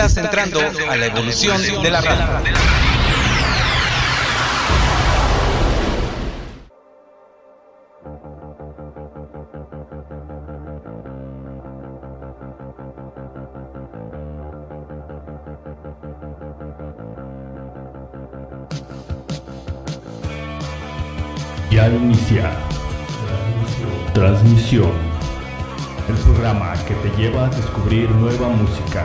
Estás entrando a la evolución de la raza. Ya inicia transmisión, el programa que te lleva a descubrir nueva música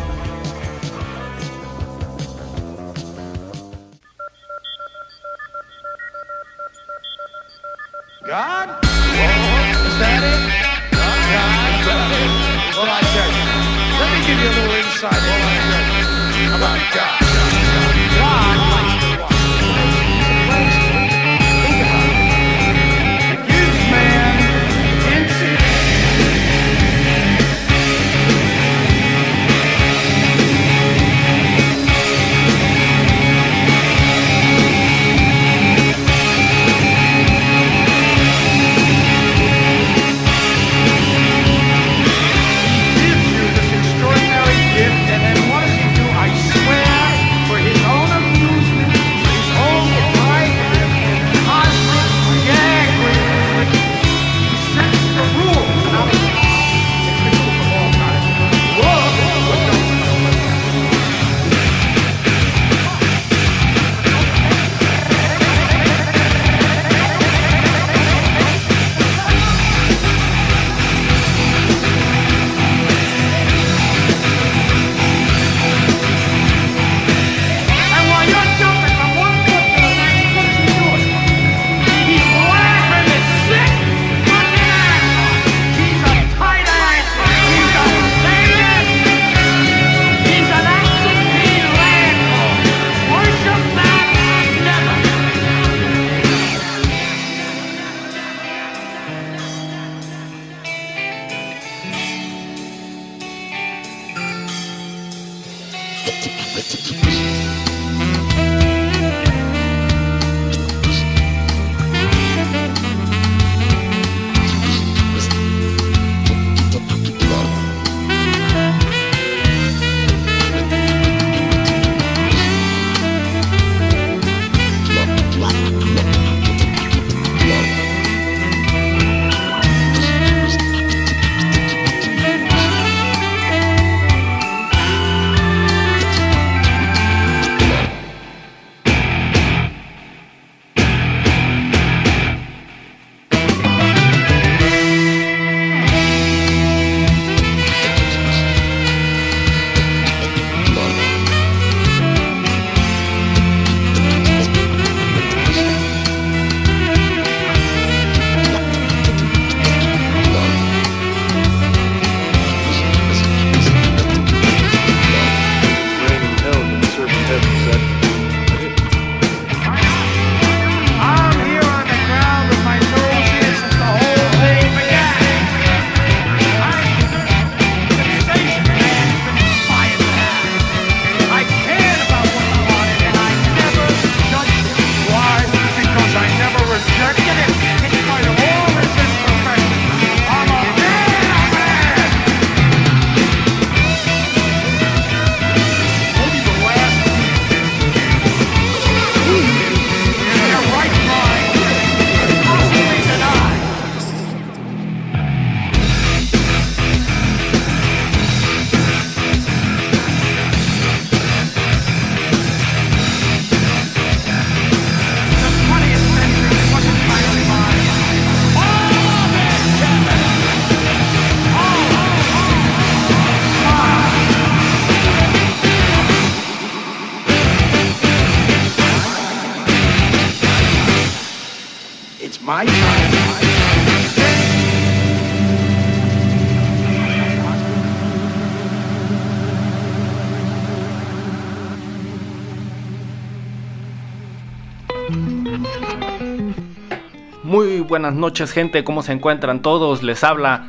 buenas noches gente, ¿cómo se encuentran todos? Les habla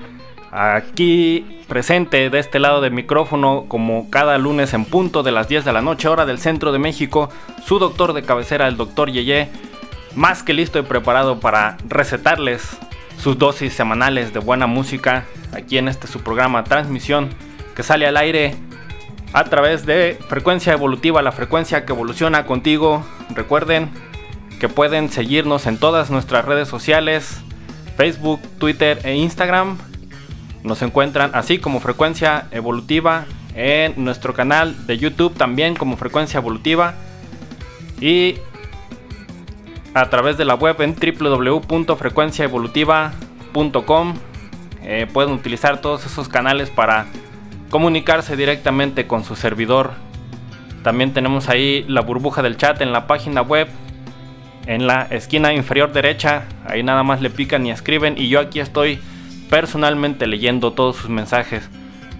aquí presente de este lado del micrófono como cada lunes en punto de las 10 de la noche hora del centro de México, su doctor de cabecera, el doctor Yeye, más que listo y preparado para recetarles sus dosis semanales de buena música aquí en este su programa Transmisión que sale al aire a través de frecuencia evolutiva, la frecuencia que evoluciona contigo. Recuerden, que pueden seguirnos en todas nuestras redes sociales, Facebook, Twitter e Instagram. Nos encuentran así como frecuencia evolutiva en nuestro canal de YouTube también como frecuencia evolutiva y a través de la web en www.frecuenciaevolutiva.com. Eh, pueden utilizar todos esos canales para comunicarse directamente con su servidor. También tenemos ahí la burbuja del chat en la página web. En la esquina inferior derecha, ahí nada más le pican y escriben. Y yo aquí estoy personalmente leyendo todos sus mensajes.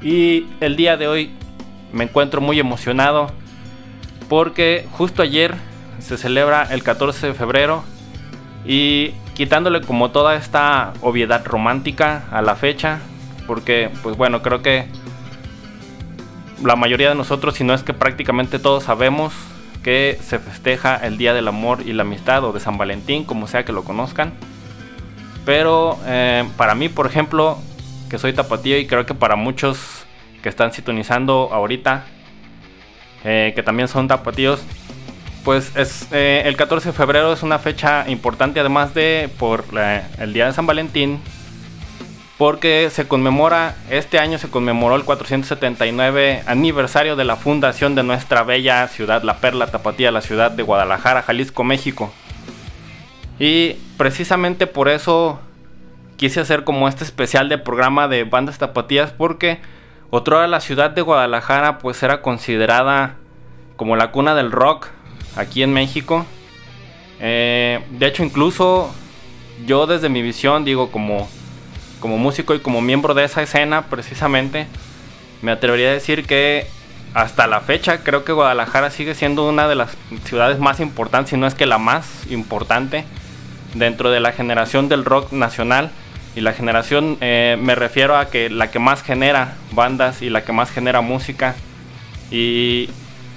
Y el día de hoy me encuentro muy emocionado porque justo ayer se celebra el 14 de febrero. Y quitándole como toda esta obviedad romántica a la fecha, porque pues bueno, creo que la mayoría de nosotros, si no es que prácticamente todos sabemos que se festeja el Día del Amor y la Amistad o de San Valentín, como sea que lo conozcan. Pero eh, para mí, por ejemplo, que soy tapatío y creo que para muchos que están sintonizando ahorita, eh, que también son tapatíos, pues es eh, el 14 de febrero es una fecha importante además de por el día de San Valentín porque se conmemora, este año se conmemoró el 479 aniversario de la fundación de nuestra bella ciudad, la Perla Tapatía, la ciudad de Guadalajara, Jalisco, México. Y precisamente por eso quise hacer como este especial de programa de bandas tapatías, porque otra la ciudad de Guadalajara pues era considerada como la cuna del rock aquí en México. Eh, de hecho incluso yo desde mi visión digo como como músico y como miembro de esa escena precisamente, me atrevería a decir que hasta la fecha creo que Guadalajara sigue siendo una de las ciudades más importantes, si no es que la más importante dentro de la generación del rock nacional. Y la generación eh, me refiero a que la que más genera bandas y la que más genera música y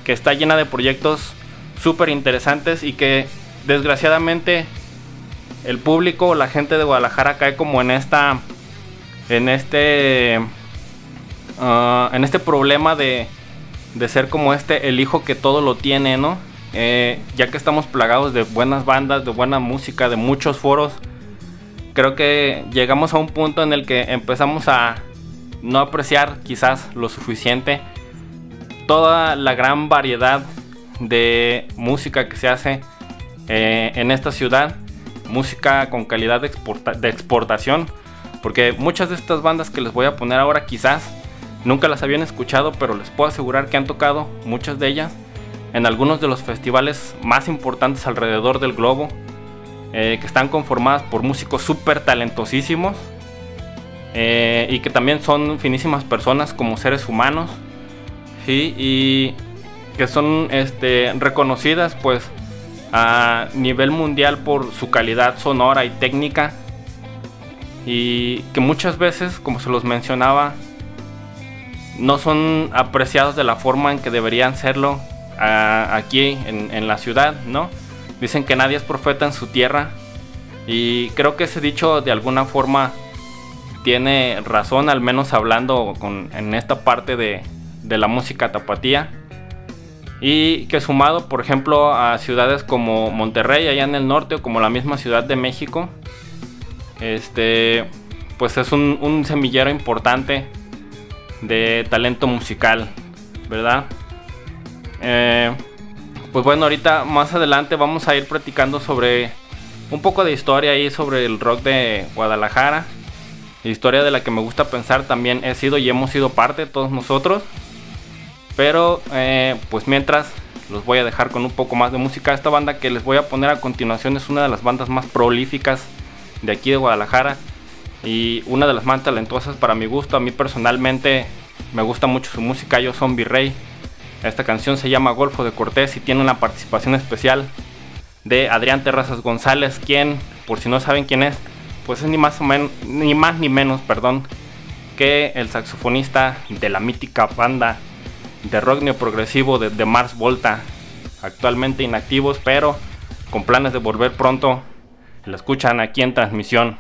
que está llena de proyectos súper interesantes y que desgraciadamente el público, la gente de Guadalajara cae como en esta en este ah, en este problema de, de ser como este el hijo que todo lo tiene, ¿no? Eh, ya que estamos plagados de buenas bandas, de buena música, de muchos foros, creo que llegamos a un punto en el que empezamos a no apreciar quizás lo suficiente toda la gran variedad de música que se hace eh, en esta ciudad, música con calidad de, de exportación porque muchas de estas bandas que les voy a poner ahora quizás nunca las habían escuchado, pero les puedo asegurar que han tocado muchas de ellas en algunos de los festivales más importantes alrededor del globo, eh, que están conformadas por músicos súper talentosísimos eh, y que también son finísimas personas como seres humanos y que son este, reconocidas pues a nivel mundial por su calidad sonora y técnica y que muchas veces, como se los mencionaba, no son apreciados de la forma en que deberían serlo aquí en, la ciudad, ¿no? Dicen que nadie es profeta en su tierra y creo que ese dicho de alguna forma tiene razón, al menos hablando en esta parte de, de la música tapatía. Y que sumado, por ejemplo, a ciudades como Monterrey, allá en el norte, o como la misma Ciudad de México, este, pues es un, semillero importante de talento musical, ¿verdad? Eh, pues bueno, ahorita más adelante vamos a ir platicando sobre un poco de historia ahí sobre el rock de Guadalajara. Historia de la que me gusta pensar también he sido y hemos sido parte todos nosotros. Pero eh, pues mientras los voy a dejar con un poco más de música. Esta banda que les voy a poner a continuación es una de las bandas más prolíficas de aquí de Guadalajara y una de las más talentosas para mi gusto. A mí personalmente me gusta mucho su música, yo son Virrey. Esta canción se llama Golfo de Cortés y tiene una participación especial de Adrián Terrazas González, quien, por si no saben quién es, pues es ni más, o menos, ni, más ni menos perdón, que el saxofonista de la mítica banda de rock neoprogresivo de, de Mars Volta, actualmente inactivos, pero con planes de volver pronto lo escuchan aquí en transmisión.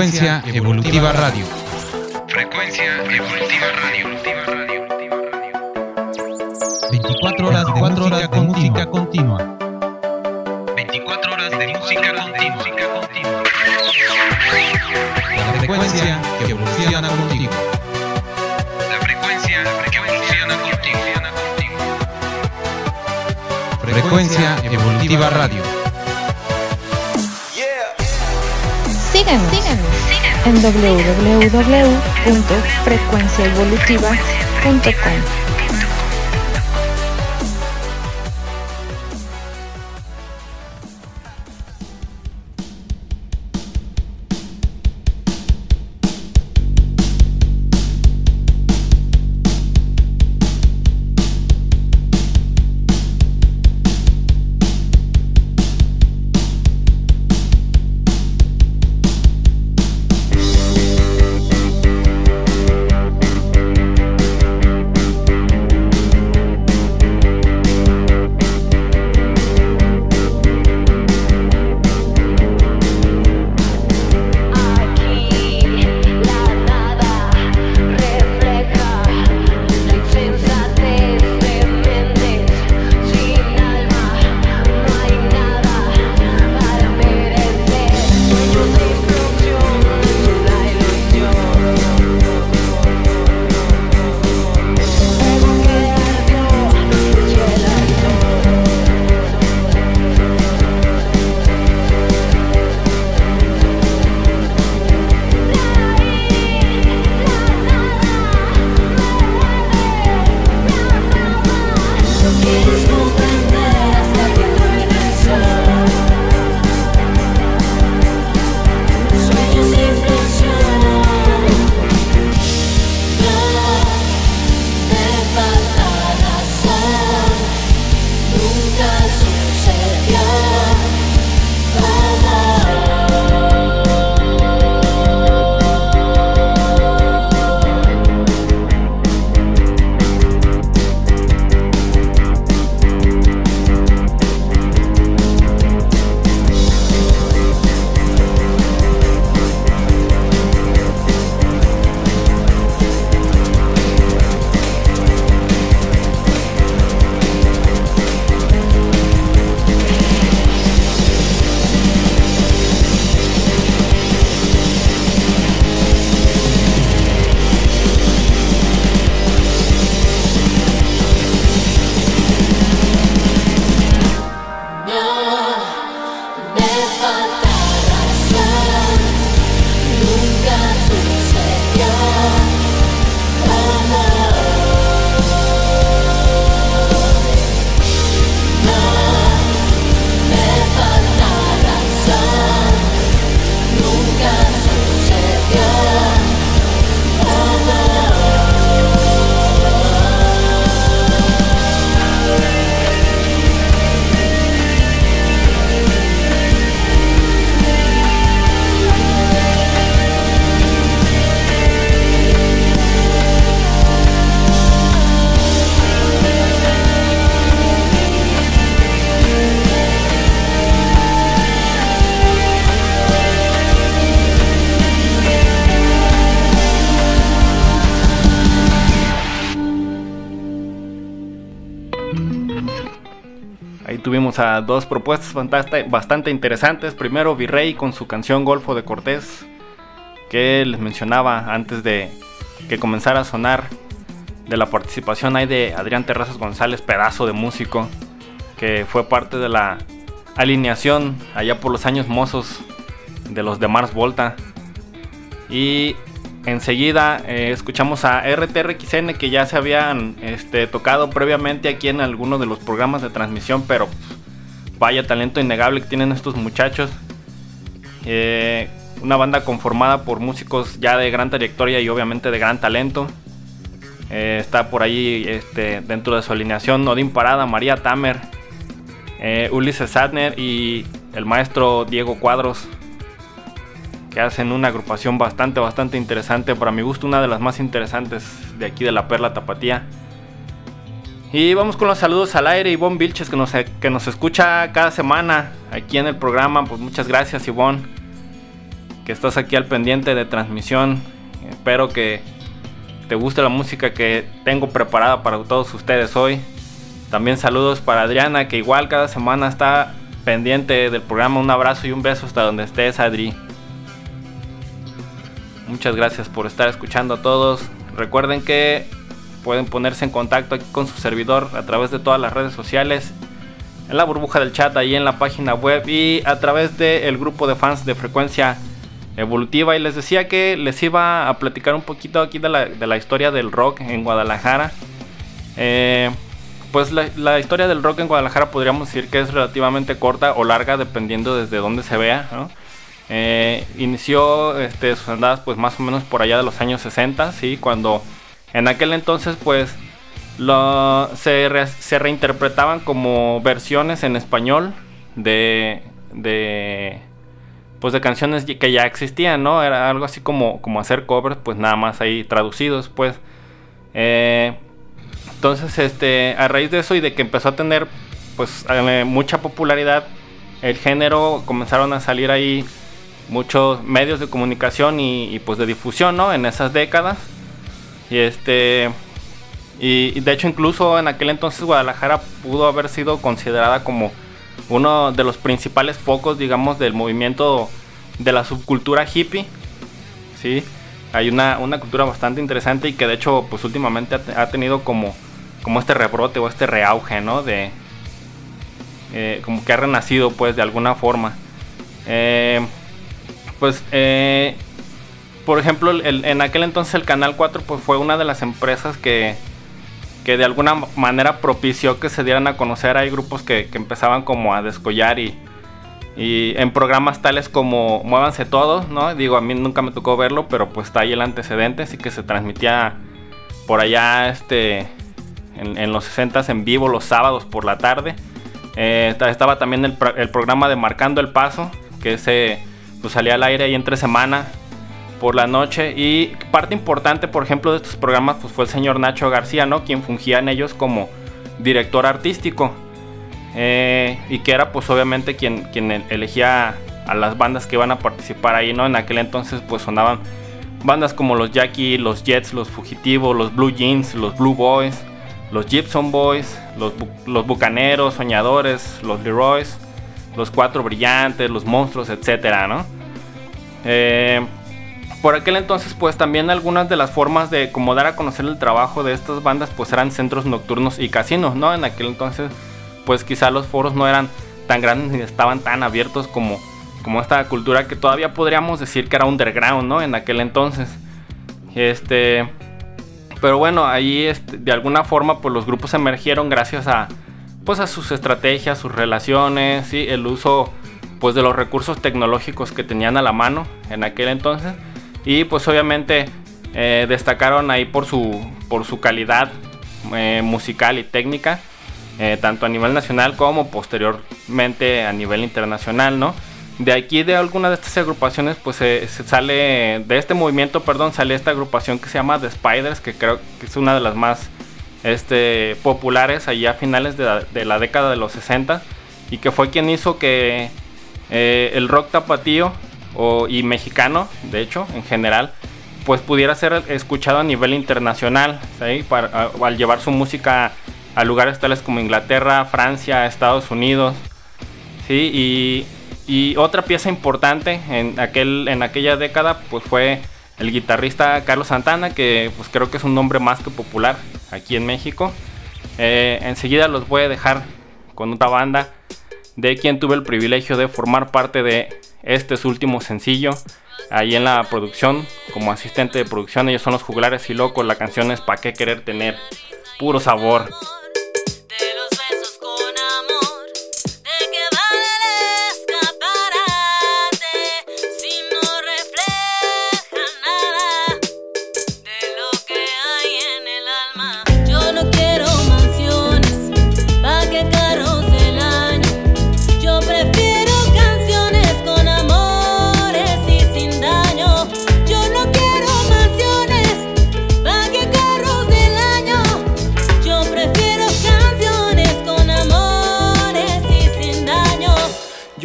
Frecuencia Evolutiva Radio. Frecuencia Evolutiva Radio. 24 horas de 4 horas de música continua. 24 horas de música continua. La frecuencia que evoluciona contigo. La frecuencia que evoluciona contigo. Frecuencia Evolutiva Radio. Yeah. Síganos. Síganos en www.frecuenciaevolutiva.com. dos propuestas bastante interesantes. Primero Virrey con su canción Golfo de Cortés, que les mencionaba antes de que comenzara a sonar de la participación ahí de Adrián Terrazas González, pedazo de músico, que fue parte de la alineación allá por los años mozos de los de Mars Volta. Y enseguida eh, escuchamos a RTRXN que ya se habían este, tocado previamente aquí en alguno de los programas de transmisión, pero vaya talento innegable que tienen estos muchachos. Eh, una banda conformada por músicos ya de gran trayectoria y obviamente de gran talento. Eh, está por ahí este, dentro de su alineación Odín Parada, María Tamer, eh, Ulises Sadner y el maestro Diego Cuadros, que hacen una agrupación bastante, bastante interesante. Para mi gusto, una de las más interesantes de aquí de la Perla Tapatía. Y vamos con los saludos al aire, Ivonne Vilches, que nos, que nos escucha cada semana aquí en el programa. Pues muchas gracias, Ivonne, que estás aquí al pendiente de transmisión. Espero que te guste la música que tengo preparada para todos ustedes hoy. También saludos para Adriana, que igual cada semana está pendiente del programa. Un abrazo y un beso hasta donde estés, Adri. Muchas gracias por estar escuchando a todos. Recuerden que pueden ponerse en contacto aquí con su servidor a través de todas las redes sociales. en la burbuja del chat, ahí en la página web y a través del grupo de fans de frecuencia evolutiva. Y les decía que les iba a platicar un poquito aquí de la, historia del rock en Guadalajara. Eh, pues la, historia del rock en Guadalajara podríamos decir que es relativamente corta o larga dependiendo desde dónde se vea. Eh, inició este, sus andadas pues más o menos por allá de los años 60, ¿sí? cuando en aquel entonces pues se, re- se reinterpretaban como versiones en español de, de pues de canciones que ya existían, ¿no? Era algo así como, como hacer covers, pues nada más ahí traducidos, pues. Eh, entonces, este, a raíz de eso y de que empezó a tener, pues, eh, mucha popularidad, el género comenzaron a salir ahí muchos medios de comunicación y, y, pues de difusión, ¿no? En esas décadas. Y este, y, de hecho incluso en aquel entonces Guadalajara pudo haber sido considerada como uno de los principales focos, digamos, del movimiento de la subcultura hippie. Sí, hay una, una cultura bastante interesante y que de hecho, pues últimamente ha, te- ha tenido como, como este rebrote o este reauge, ¿no? De, eh, como que ha renacido, pues, de alguna forma. Eh, pues, eh, por ejemplo, el- en aquel entonces el Canal 4 pues, fue una de las empresas que, que de alguna manera propició que se dieran a conocer. Hay grupos que, que empezaban como a descollar y, y en programas tales como Muévanse Todos, ¿no? Digo, a mí nunca me tocó verlo, pero pues está ahí el antecedente, así que se transmitía por allá este, en, los 60 en vivo los sábados por la tarde. Eh, ta- estaba también el, el programa de Marcando el Paso, que se pues, salía al aire ahí entre semana por la noche. Y parte importante por ejemplo de estos programas pues fue el señor Nacho García no quien fungía en ellos como director artístico eh, y que era pues obviamente quien quien el- elegía a las bandas que iban a participar ahí no en aquel entonces pues sonaban bandas como los Jackie los Jets los Fugitivos los Blue Jeans los Blue Boys los Gibson Boys los Bu- los Bucaneros Soñadores los Leroys los Cuatro Brillantes los Monstruos etcétera no eh, por aquel entonces, pues también algunas de las formas de como dar a conocer el trabajo de estas bandas, pues eran centros nocturnos y casinos, ¿no? En aquel entonces, pues quizá los foros no eran tan grandes ni estaban tan abiertos como, como esta cultura que todavía podríamos decir que era underground, ¿no? En aquel entonces. Este. Pero bueno, ahí este, de alguna forma, pues los grupos emergieron gracias a, pues a sus estrategias, sus relaciones, ¿sí? el uso, pues de los recursos tecnológicos que tenían a la mano en aquel entonces y pues obviamente eh, destacaron ahí por su, por su calidad eh, musical y técnica, eh, tanto a nivel nacional como posteriormente a nivel internacional, ¿no? De aquí de alguna de estas agrupaciones, pues se se sale, de este movimiento, perdón, sale esta agrupación que se llama The Spiders, que creo que es una de las más este, populares allá a finales de la, de la década de los 60 y que fue quien hizo que eh, el rock tapatío o, y mexicano, de hecho, en general, pues pudiera ser escuchado a nivel internacional. Para- al llevar su música a lugares tales como Inglaterra, Francia, Estados Unidos, ¿sí? Y, y otra pieza importante en, aquel, en aquella década pues fue el guitarrista Carlos Santana, que pues creo que es un nombre más que popular aquí en México. Eh, enseguida los voy a dejar con otra banda de quien tuve el privilegio de formar parte de este su último sencillo. Ahí en la producción, como asistente de producción, ellos son los juglares y locos. La canción es Pa' qué querer tener puro sabor.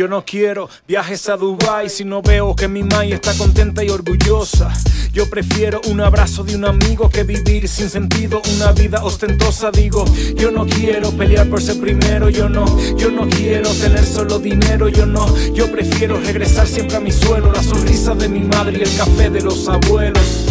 Yo no quiero viajes a Dubai si no veo que mi mai está contenta y orgullosa. Yo prefiero un abrazo de un amigo que vivir sin sentido, una vida ostentosa. Digo, yo no quiero pelear por ser primero, yo no, yo no quiero tener solo dinero, yo no, yo prefiero regresar siempre a mi suelo, la sonrisa de mi madre y el café de los abuelos.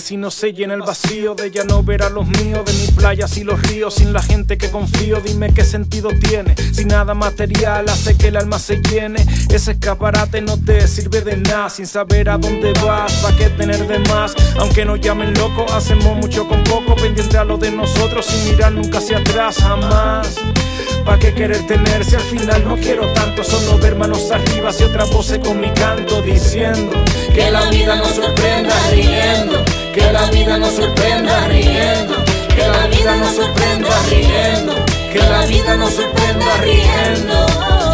Si no se llena el vacío de ya no ver a los míos, de mis playas y los ríos, sin la gente que confío? Dime qué sentido tiene. Si nada material hace que el alma se llene, ese escaparate no te sirve de nada. Sin saber a dónde vas, pa' qué tener de más. Aunque nos llamen locos, hacemos mucho con poco, pendiente a lo de nosotros, sin mirar nunca hacia atrás, jamás. ¿Pa' qué querer tener si al final no quiero tanto? Solo ver manos arriba y otra voz con mi canto diciendo Que la vida nos sorprenda riendo, que la vida nos sorprenda riendo, que la vida nos sorprenda riendo, que la vida nos sorprenda riendo.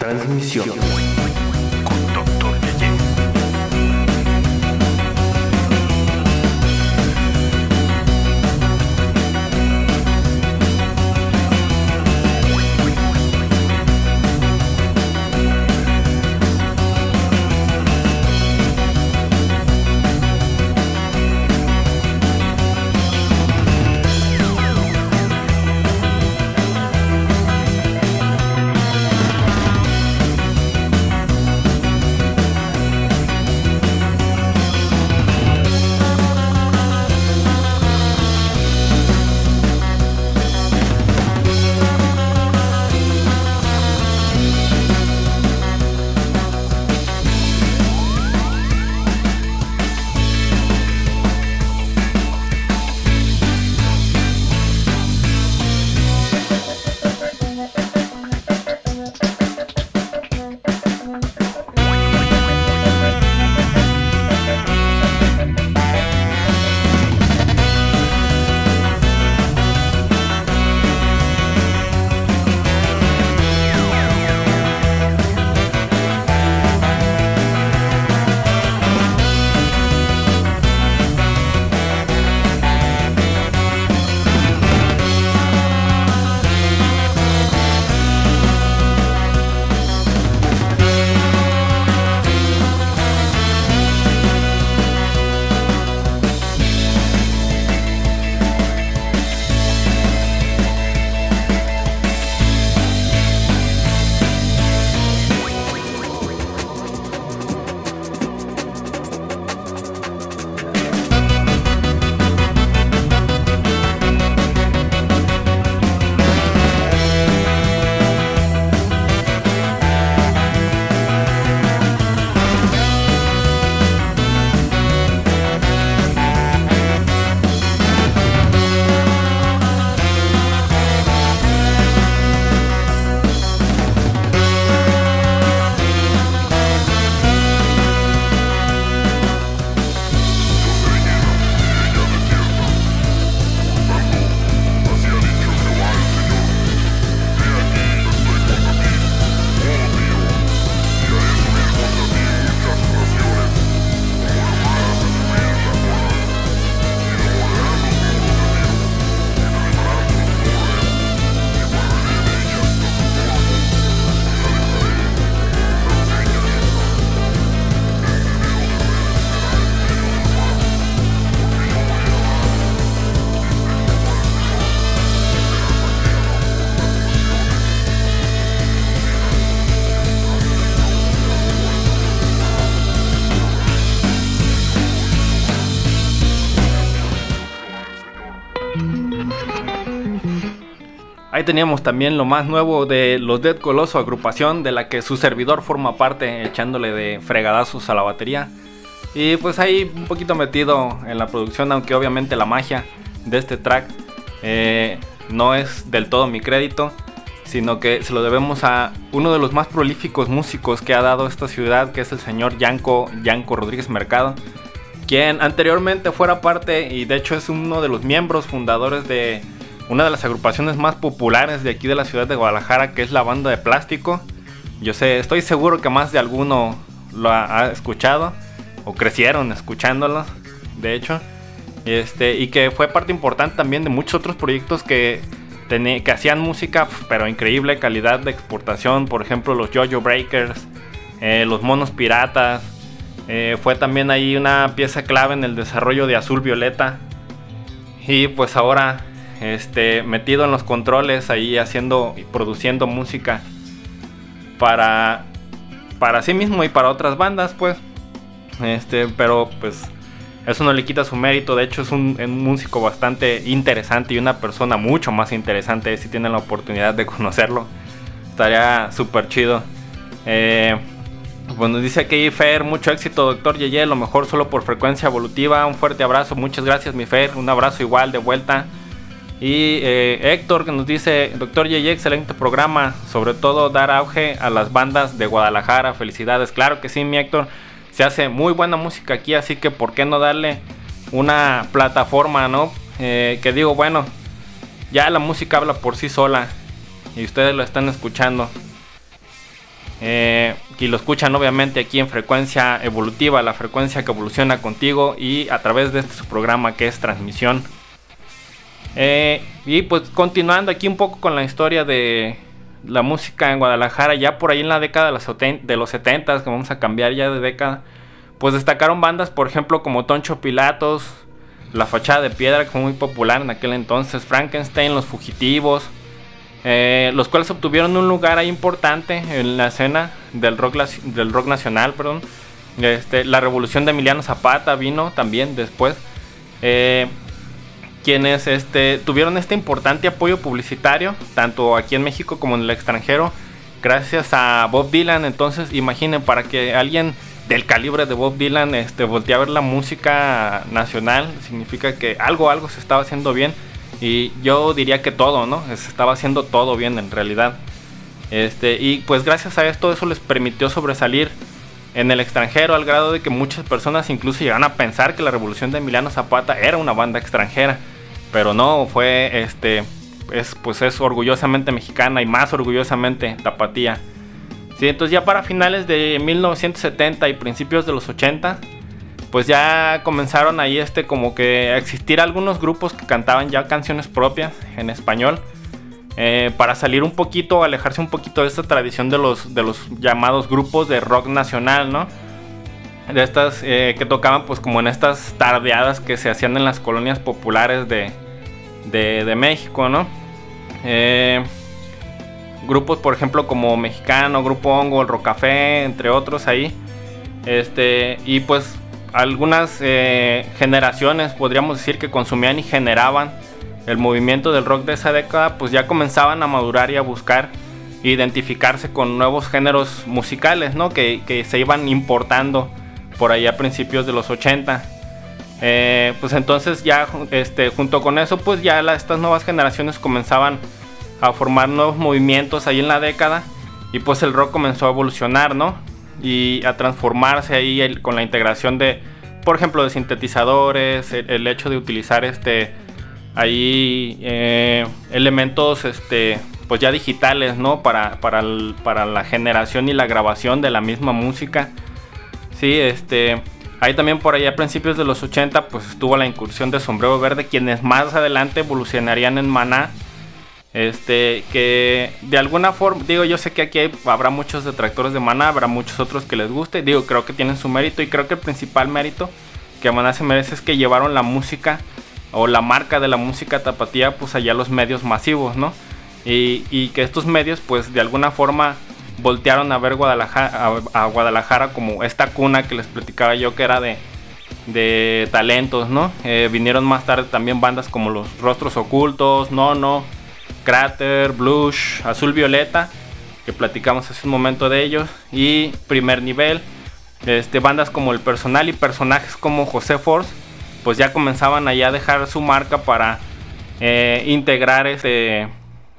胆子很小。Ahí teníamos también lo más nuevo de los Dead Coloso, agrupación de la que su servidor forma parte, echándole de fregadazos a la batería. Y pues ahí un poquito metido en la producción, aunque obviamente la magia de este track eh, no es del todo mi crédito, sino que se lo debemos a uno de los más prolíficos músicos que ha dado esta ciudad, que es el señor Yanko, Yanko Rodríguez Mercado, quien anteriormente fuera parte y de hecho es uno de los miembros fundadores de una de las agrupaciones más populares de aquí de la ciudad de Guadalajara, que es la banda de plástico. Yo sé, estoy seguro que más de alguno lo ha, ha escuchado o crecieron escuchándolo, de hecho. Este, y que fue parte importante también de muchos otros proyectos que, que hacían música, pero increíble calidad de exportación. Por ejemplo, los Jojo Breakers, eh, los Monos Piratas. Eh, fue también ahí una pieza clave en el desarrollo de Azul Violeta. Y pues ahora, este, metido en los controles, ahí haciendo y produciendo música para, para sí mismo y para otras bandas, pues. Este, pero pues eso no le quita su mérito. De hecho, es un, músico bastante interesante y una persona mucho más interesante si tienen la oportunidad de conocerlo. Estaría súper chido. Eh, pues nos dice aquí Fer, mucho éxito, doctor Yeye, lo mejor solo por frecuencia evolutiva. Un fuerte abrazo, muchas gracias, mi Fer. Un abrazo igual de vuelta. Y eh, Héctor que nos dice, doctor Yeye, excelente programa. Sobre todo dar auge a las bandas de Guadalajara. Felicidades. Claro que sí, mi Héctor. Se hace muy buena música aquí, así que ¿por qué no darle una plataforma, no? Eh, que digo, bueno, ya la música habla por sí sola y ustedes lo están escuchando. Eh, y lo escuchan obviamente aquí en frecuencia evolutiva, la frecuencia que evoluciona contigo y a través de este su programa que es transmisión. Eh, y pues continuando aquí un poco con la historia de la música en Guadalajara, ya por ahí en la década de los, seten- de los 70, que vamos a cambiar ya de década, pues destacaron bandas, por ejemplo, como Toncho Pilatos, La Fachada de Piedra, que fue muy popular en aquel entonces, Frankenstein, Los Fugitivos, eh, los cuales obtuvieron un lugar ahí importante en la escena del rock, del rock nacional, perdón. Este, la revolución de Emiliano Zapata vino también después. Eh, quienes este, tuvieron este importante apoyo publicitario, tanto aquí en México como en el extranjero, gracias a Bob Dylan. Entonces, imaginen, para que alguien del calibre de Bob Dylan este, voltee a ver la música nacional, significa que algo, algo se estaba haciendo bien. Y yo diría que todo, ¿no? Se estaba haciendo todo bien en realidad. Este, y pues gracias a esto eso les permitió sobresalir en el extranjero al grado de que muchas personas incluso llegaron a pensar que la revolución de Emiliano Zapata era una banda extranjera. Pero no, fue este es pues es orgullosamente mexicana y más orgullosamente tapatía. Sí, entonces ya para finales de 1970 y principios de los 80 pues ya comenzaron ahí este como que a existir algunos grupos que cantaban ya canciones propias en español eh, para salir un poquito, alejarse un poquito de esta tradición de los, de los llamados grupos de rock nacional, ¿no? De estas eh, que tocaban pues como en estas tardeadas que se hacían en las colonias populares de, de, de México, ¿no? Eh, grupos por ejemplo como Mexicano, Grupo Hongo, el Rocafé, entre otros ahí. Este, y pues algunas eh, generaciones podríamos decir que consumían y generaban el movimiento del rock de esa década, pues ya comenzaban a madurar y a buscar identificarse con nuevos géneros musicales, ¿no? Que, que se iban importando por ahí a principios de los 80. Eh, pues entonces ya este, junto con eso, pues ya estas nuevas generaciones comenzaban a formar nuevos movimientos ahí en la década y pues el rock comenzó a evolucionar, ¿no? Y a transformarse ahí con la integración de, por ejemplo, de sintetizadores, el, hecho de utilizar este ahí eh, elementos este pues ya digitales, ¿no? Para, para, para la generación y la grabación de la misma música. Sí, este. Ahí también por ahí a principios de los 80 pues estuvo la incursión de Sombrero Verde, quienes más adelante evolucionarían en Maná. Este, que de alguna forma, digo, yo sé que aquí habrá muchos detractores de Maná, habrá muchos otros que les guste, digo, creo que tienen su mérito y creo que el principal mérito que Maná se merece es que llevaron la música o la marca de la música tapatía pues allá a los medios masivos, ¿no? Y, y que estos medios pues de alguna forma voltearon a ver Guadalajara, a, Guadalajara como esta cuna que les platicaba yo que era de, de talentos, ¿no? Eh, vinieron más tarde también bandas como Los Rostros Ocultos, No No, Crater, Blush, Azul Violeta, que platicamos hace un momento de ellos, y Primer Nivel. Este, bandas como El Personal y personajes como José Force, pues ya comenzaban allá a dejar su marca para eh, integrar este,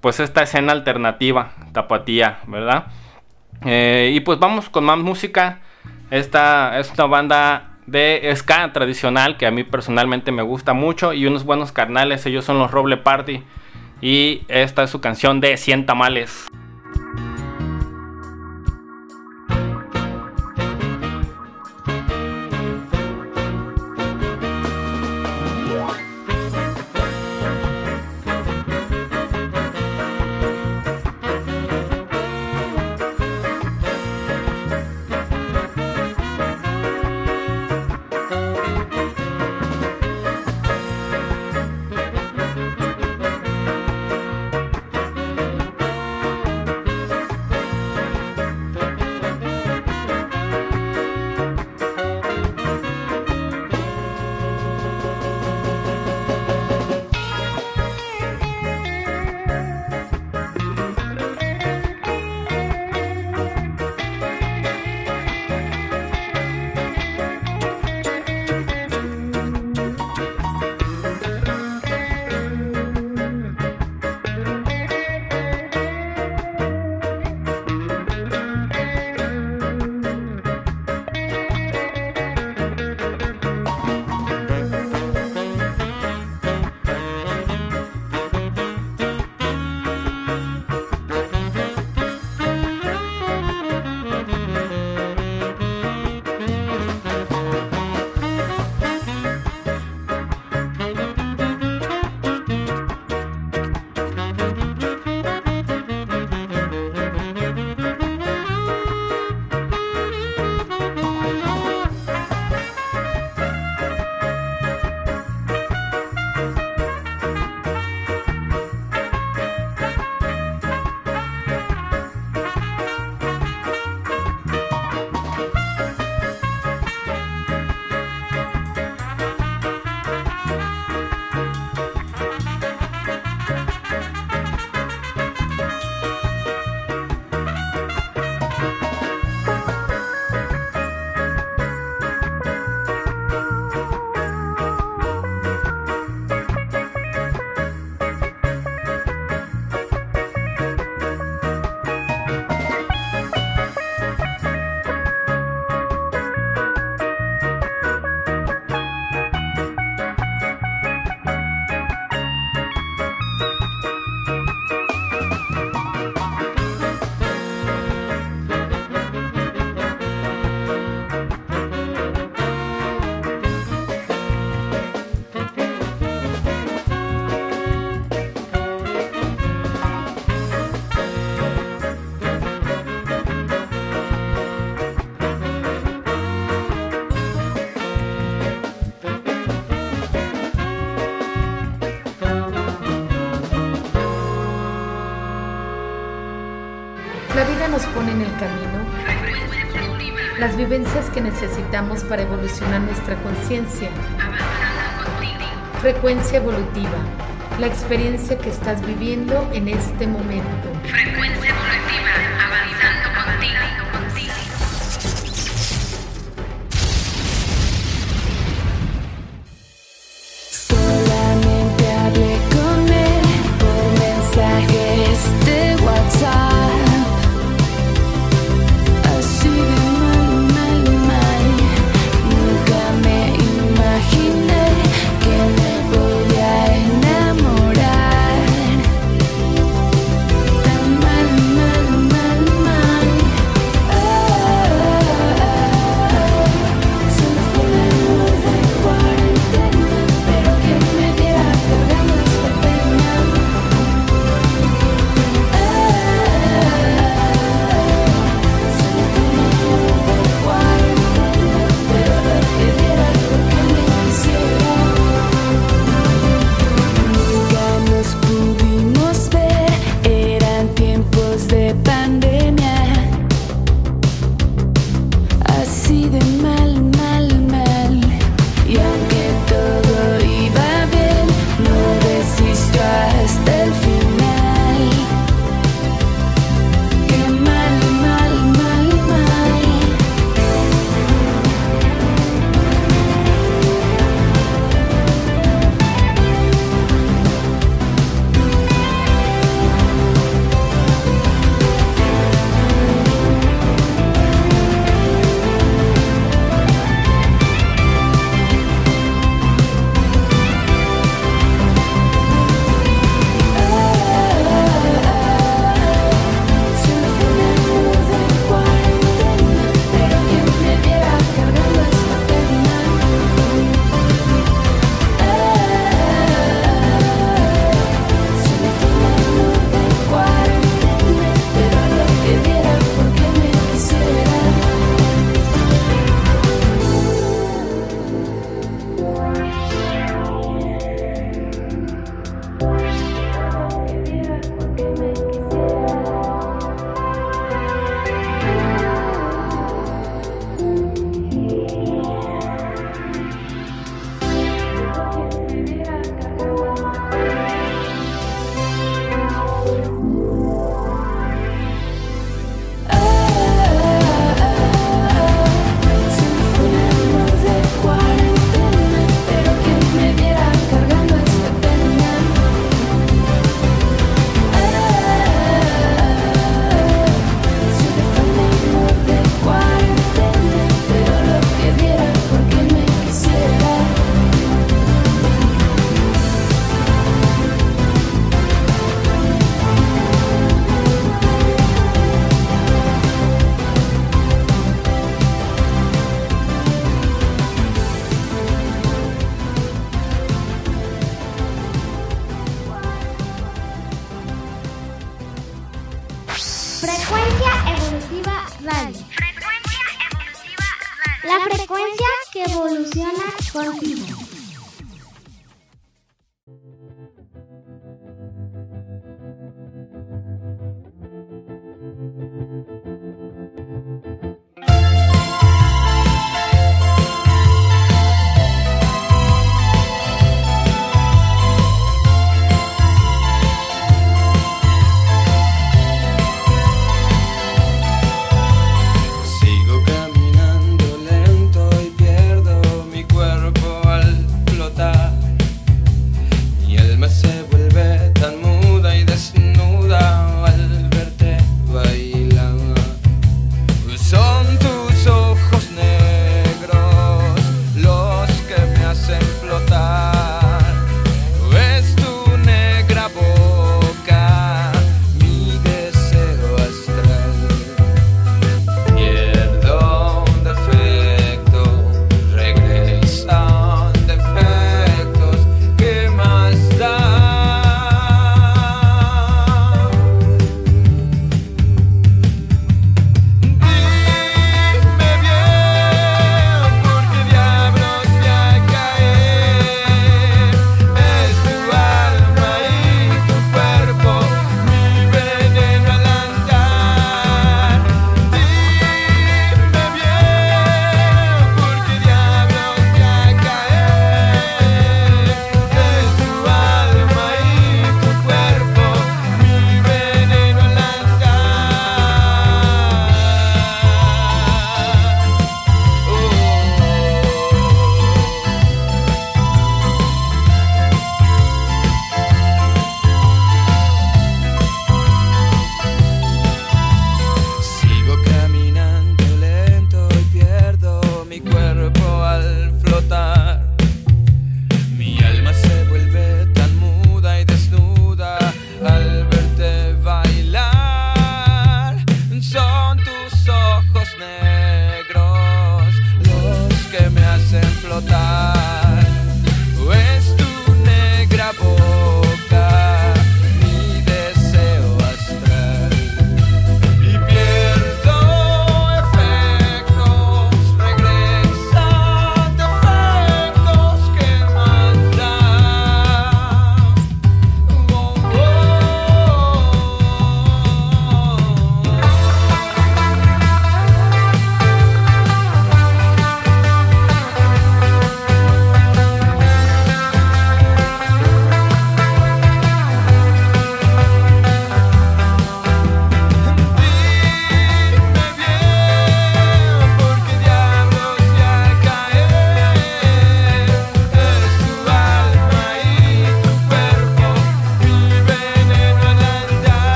pues esta escena alternativa, tapatía, ¿verdad? Eh, y pues vamos con más música. Esta es una banda de ska tradicional que a mí personalmente me gusta mucho y unos buenos carnales, ellos son los Roble Party y esta es su canción de 100 tamales. Nos pone en el camino las vivencias que necesitamos para evolucionar nuestra conciencia. Frecuencia evolutiva, la experiencia que estás viviendo en este momento.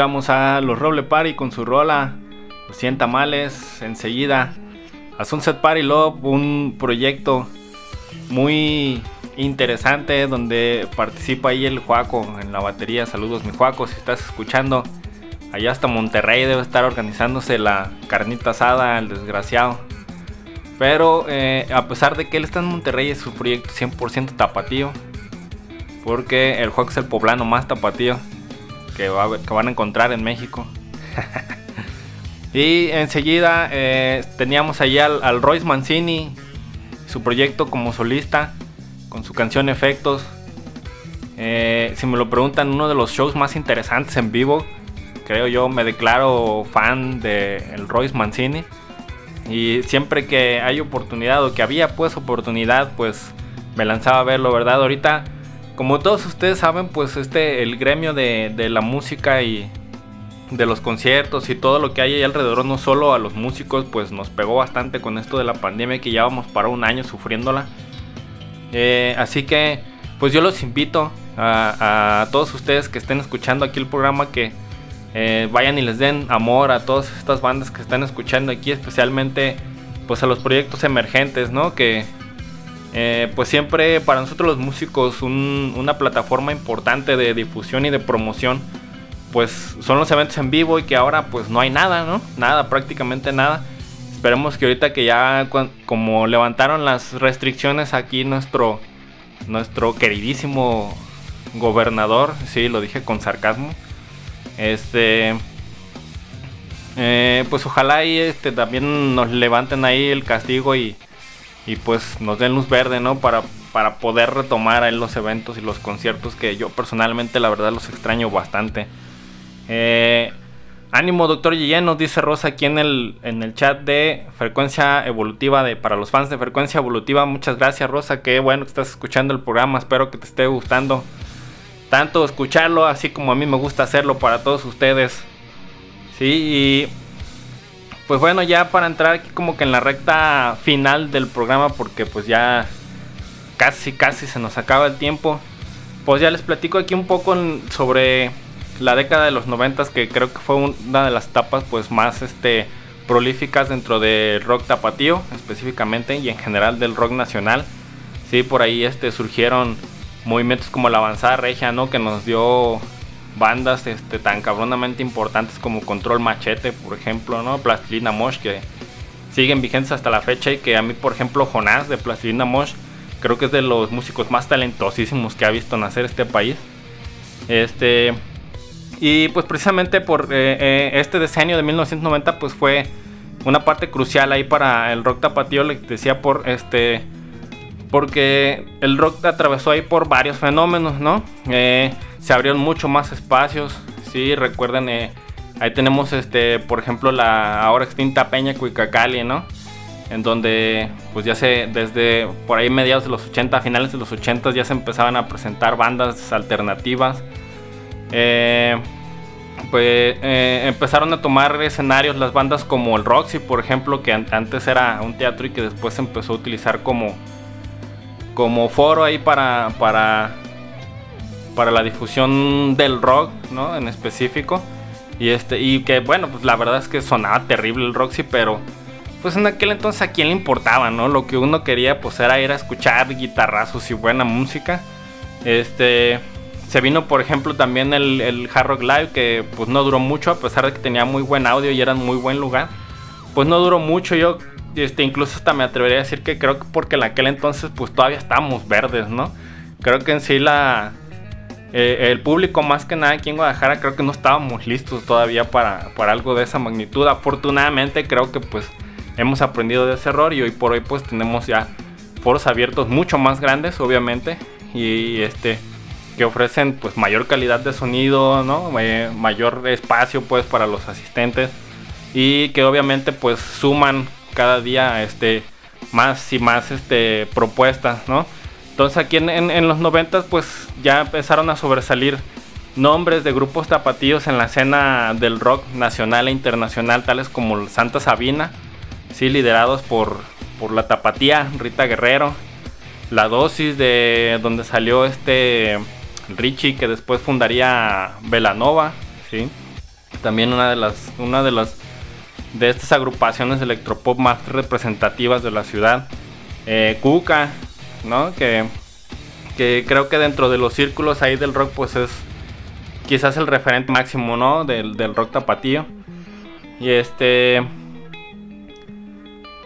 Escuchamos a los Roble Party con su rola Los 100 tamales. Enseguida a Sunset Party Love, un proyecto muy interesante donde participa ahí el Juaco en la batería. Saludos, mi Juaco, si estás escuchando. Allá hasta Monterrey debe estar organizándose la carnita asada, el desgraciado. Pero eh, a pesar de que él está en Monterrey, es su proyecto 100% tapatío. Porque el Juaco es el poblano más tapatío que, va- que van a encontrar en México. y enseguida eh, teníamos allá al, al Royce Mancini, su proyecto como solista, con su canción Efectos. Eh, si me lo preguntan, uno de los shows más interesantes en vivo, creo yo, me declaro fan de Royce Mancini. Y siempre que hay oportunidad o que había pues oportunidad, pues me lanzaba a verlo, ¿verdad? Ahorita, como todos ustedes saben, pues este, el gremio de, la música y de los conciertos y todo lo que hay ahí alrededor, no solo a los músicos, pues nos pegó bastante con esto de la pandemia que llevamos para un año sufriéndola. Eh, así que, pues yo los invito a, a todos ustedes que estén escuchando aquí el programa que eh, vayan y les den amor a todas estas bandas que están escuchando aquí, especialmente pues a los proyectos emergentes, ¿no? Que eh, pues siempre para nosotros los músicos un- una plataforma importante de difusión y de promoción pues son los eventos en vivo y que ahora pues no hay nada, ¿no? Nada, prácticamente nada. Esperemos que ahorita que ya como levantaron las restricciones aquí nuestro nuestro queridísimo gobernador, sí, lo dije con sarcasmo. Este eh, pues ojalá y este también nos levanten ahí el castigo y, y pues nos den luz verde, ¿no? Para, para poder retomar ahí los eventos y los conciertos que yo personalmente la verdad los extraño bastante. Eh, ánimo, doctor Guillén, nos dice Rosa aquí en el, en el chat de Frecuencia Evolutiva, de, para los fans de Frecuencia Evolutiva. Muchas gracias, Rosa. Qué bueno que estás escuchando el programa. Espero que te esté gustando tanto escucharlo, así como a mí me gusta hacerlo para todos ustedes. Sí, y pues bueno, ya para entrar aquí como que en la recta final del programa, porque pues ya casi, casi se nos acaba el tiempo. Pues ya les platico aquí un poco sobre la década de los noventas, que creo que fue un- una de las etapas pues más este prolíficas dentro del rock tapatío, específicamente, y en general del rock nacional. Sí, por ahí este surgieron movimientos como la avanzada regia, ¿no? Que nos dio bandas este, tan cabronamente importantes como Control Machete, por ejemplo, ¿no? Plastilina Mosh, que siguen vigentes hasta la fecha y que a mí, por ejemplo, Jonás de Plastilina Mosh, creo que es de los músicos más talentosísimos que ha visto nacer este país. Este, y pues precisamente por eh, eh, este decenio de 1990 pues fue una parte crucial ahí para el rock tapatío, les decía por este porque el rock atravesó ahí por varios fenómenos, ¿no? Eh, se abrieron mucho más espacios, sí, recuerden, eh, ahí tenemos este, por ejemplo, la ahora extinta Peña Cuicacali, ¿no? En donde, pues ya se, desde por ahí mediados de los 80, finales de los 80 ya se empezaban a presentar bandas alternativas. Eh, pues eh, empezaron a tomar escenarios las bandas como el Roxy, por ejemplo, que an- antes era un teatro y que después se empezó a utilizar como, como foro ahí para, para, para la difusión del rock, ¿no? En específico. Y, este, y que bueno, pues la verdad es que sonaba terrible el Roxy, pero pues en aquel entonces a quién le importaba, ¿no? Lo que uno quería pues era ir a escuchar guitarrazos y buena música. Este se vino por ejemplo también el, el Hard Rock Live que pues no duró mucho a pesar de que tenía muy buen audio y era un muy buen lugar. Pues no duró mucho, yo este, incluso hasta me atrevería a decir que creo que porque en aquel entonces pues todavía estábamos verdes, ¿no? Creo que en sí la, eh, el público más que nada aquí en Guadalajara creo que no estábamos listos todavía para, para algo de esa magnitud. Afortunadamente creo que pues hemos aprendido de ese error y hoy por hoy pues tenemos ya foros abiertos mucho más grandes obviamente y este que ofrecen pues mayor calidad de sonido, ¿no? Eh, mayor espacio pues para los asistentes y que obviamente pues suman cada día este más y más este propuestas, ¿no? Entonces aquí en, en- los 90 pues ya empezaron a sobresalir nombres de grupos tapatíos en la escena del rock nacional e internacional, tales como Santa Sabina, sí, liderados por, por la tapatía Rita Guerrero, la dosis de donde salió este Richie que después fundaría Velanova, sí. También una de las una de las de estas agrupaciones electropop más representativas de la ciudad. Eh, Cuca, ¿no? Que, que creo que dentro de los círculos ahí del rock pues es quizás el referente máximo, ¿no? Del, del rock tapatío. Y este...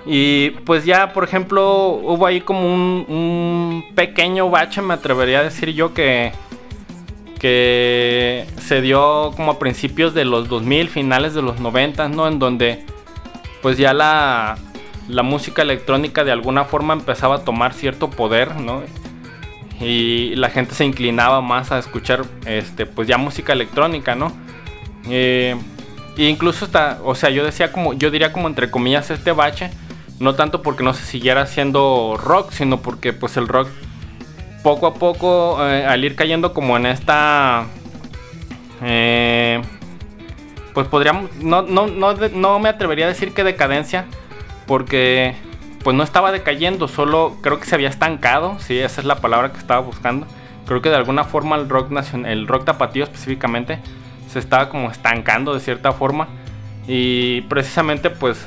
Y pues ya, por ejemplo, hubo ahí como un, un pequeño bache, me atrevería a decir yo, que, que se dio como a principios de los 2000, finales de los 90, ¿no? En donde pues ya la, la música electrónica de alguna forma empezaba a tomar cierto poder, ¿no? Y la gente se inclinaba más a escuchar, este, pues ya música electrónica, ¿no? Eh, e incluso hasta, o sea, yo decía como, yo diría como entre comillas este bache, no tanto porque no se siguiera haciendo rock, sino porque pues el rock poco a poco, eh, al ir cayendo como en esta, eh, pues podríamos, no, no, no, no me atrevería a decir que decadencia, porque pues no estaba decayendo, solo creo que se había estancado, sí, esa es la palabra que estaba buscando. Creo que de alguna forma el rock nacional, el rock tapatío específicamente, se estaba como estancando de cierta forma. Y precisamente pues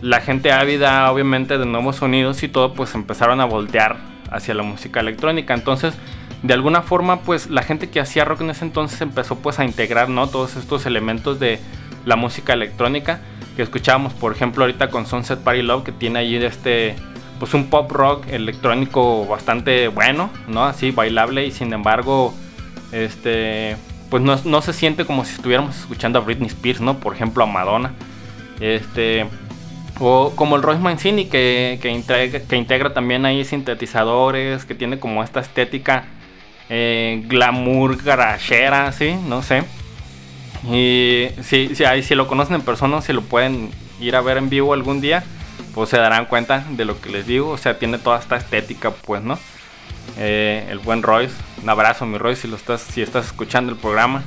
la gente ávida obviamente de nuevos sonidos y todo pues empezaron a voltear hacia la música electrónica. Entonces de alguna forma pues la gente que hacía rock en ese entonces empezó pues a integrar no todos estos elementos de la música electrónica que escuchábamos por ejemplo ahorita con Sunset Party Love que tiene allí este pues un pop rock electrónico bastante bueno no así bailable y sin embargo este pues no, no se siente como si estuviéramos escuchando a Britney Spears no por ejemplo a Madonna. Este o como el Royce Mancini que, que, integra, que integra también ahí sintetizadores que tiene como esta estética eh, glamour garachera, sí, no sé. Y si, si, ahí, si lo conocen en persona, si lo pueden ir a ver en vivo algún día, pues se darán cuenta de lo que les digo. O sea, tiene toda esta estética, pues, ¿no? Eh, el buen Royce. Un abrazo, mi Royce, si, lo estás, si estás escuchando el programa.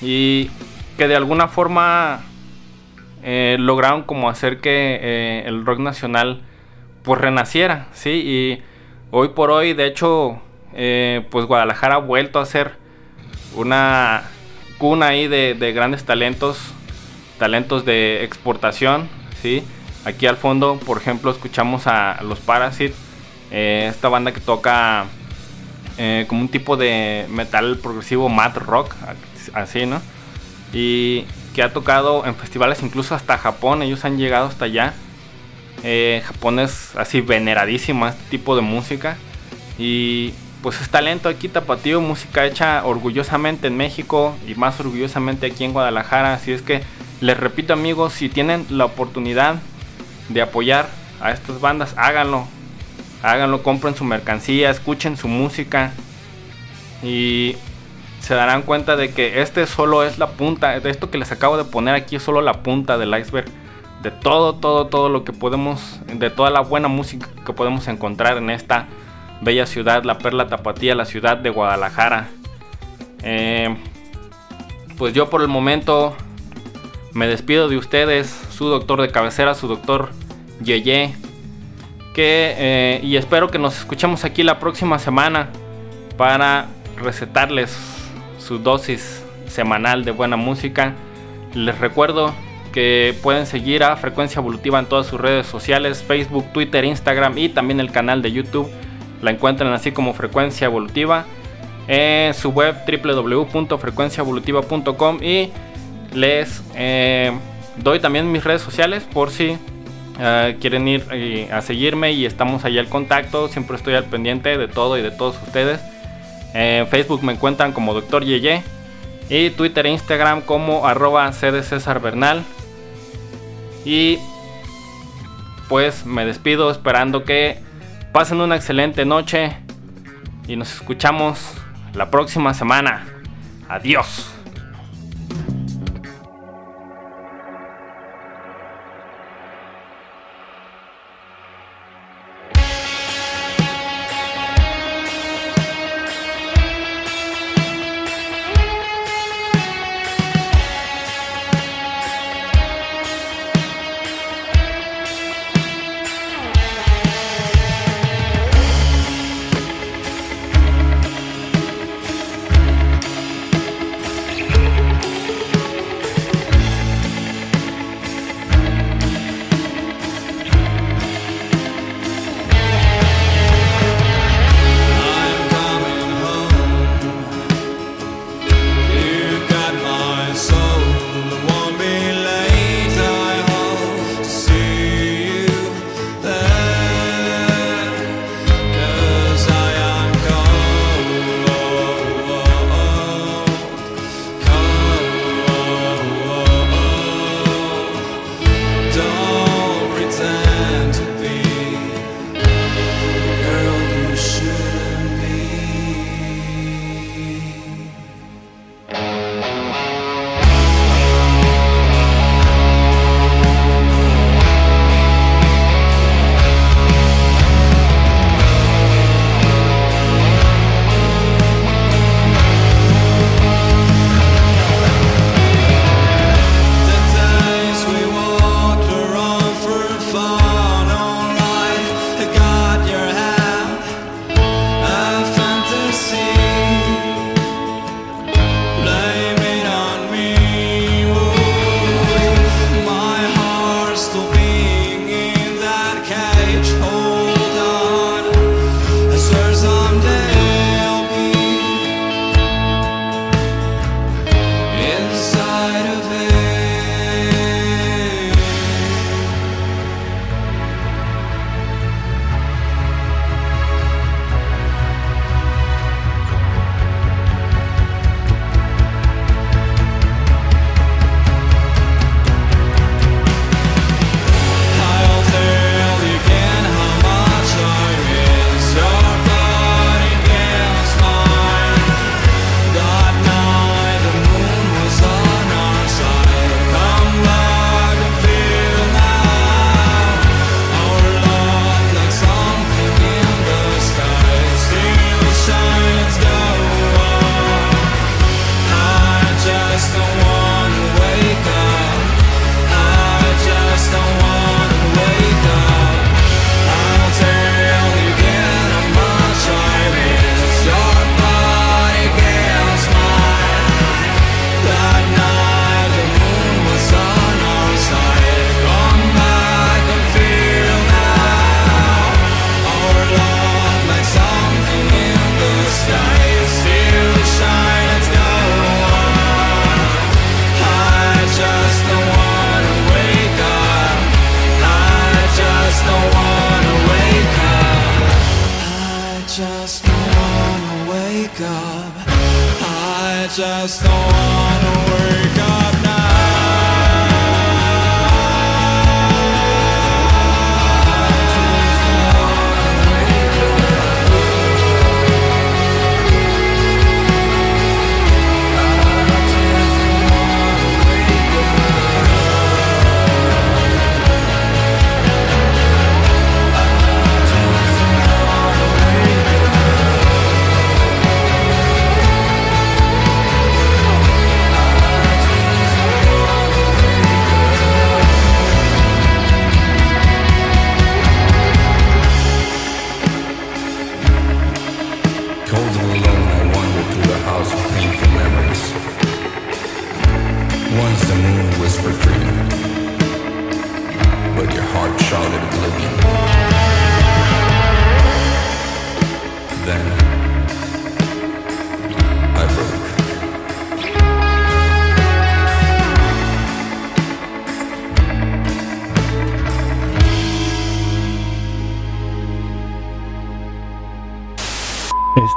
Y que de alguna forma eh, lograron como hacer que eh, el rock nacional pues renaciera, ¿sí? Y hoy por hoy, de hecho, eh, pues Guadalajara ha vuelto a ser una cuna ahí de, de, grandes talentos, talentos de exportación, ¿sí? Aquí al fondo, por ejemplo, escuchamos a los Parasite, eh, esta banda que toca eh, como un tipo de metal progresivo mad rock, así, ¿no? Y que ha tocado en festivales incluso hasta Japón, ellos han llegado hasta allá. Eh, Japón es así veneradísimo a este tipo de música. Y pues es talento aquí tapatío, música hecha orgullosamente en México y más orgullosamente aquí en Guadalajara. Así es que les repito amigos, si tienen la oportunidad de apoyar a estas bandas, háganlo. Háganlo, compren su mercancía, escuchen su música. Y se darán cuenta de que este solo es la punta. De esto que les acabo de poner aquí es solo la punta del iceberg. De todo, todo, todo lo que podemos, de toda la buena música que podemos encontrar en esta bella ciudad, la perla tapatía, la ciudad de Guadalajara. Eh, pues yo por el momento me despido de ustedes, su doctor de cabecera, su doctor Yeye. Que, eh, y espero que nos escuchemos aquí la próxima semana para recetarles su dosis semanal de buena música. Les recuerdo que pueden seguir a Frecuencia Evolutiva en todas sus redes sociales, Facebook, Twitter, Instagram y también el canal de YouTube. La encuentran así como Frecuencia Evolutiva en su web www.frecuenciaevolutiva.com y les eh, doy también mis redes sociales por si uh, quieren ir eh, a seguirme y estamos allá al contacto. Siempre estoy al pendiente de todo y de todos ustedes. En Facebook me encuentran como Dr. Yeye. Y Twitter e Instagram como arroba César Bernal. Y pues me despido esperando que pasen una excelente noche. Y nos escuchamos la próxima semana. Adiós.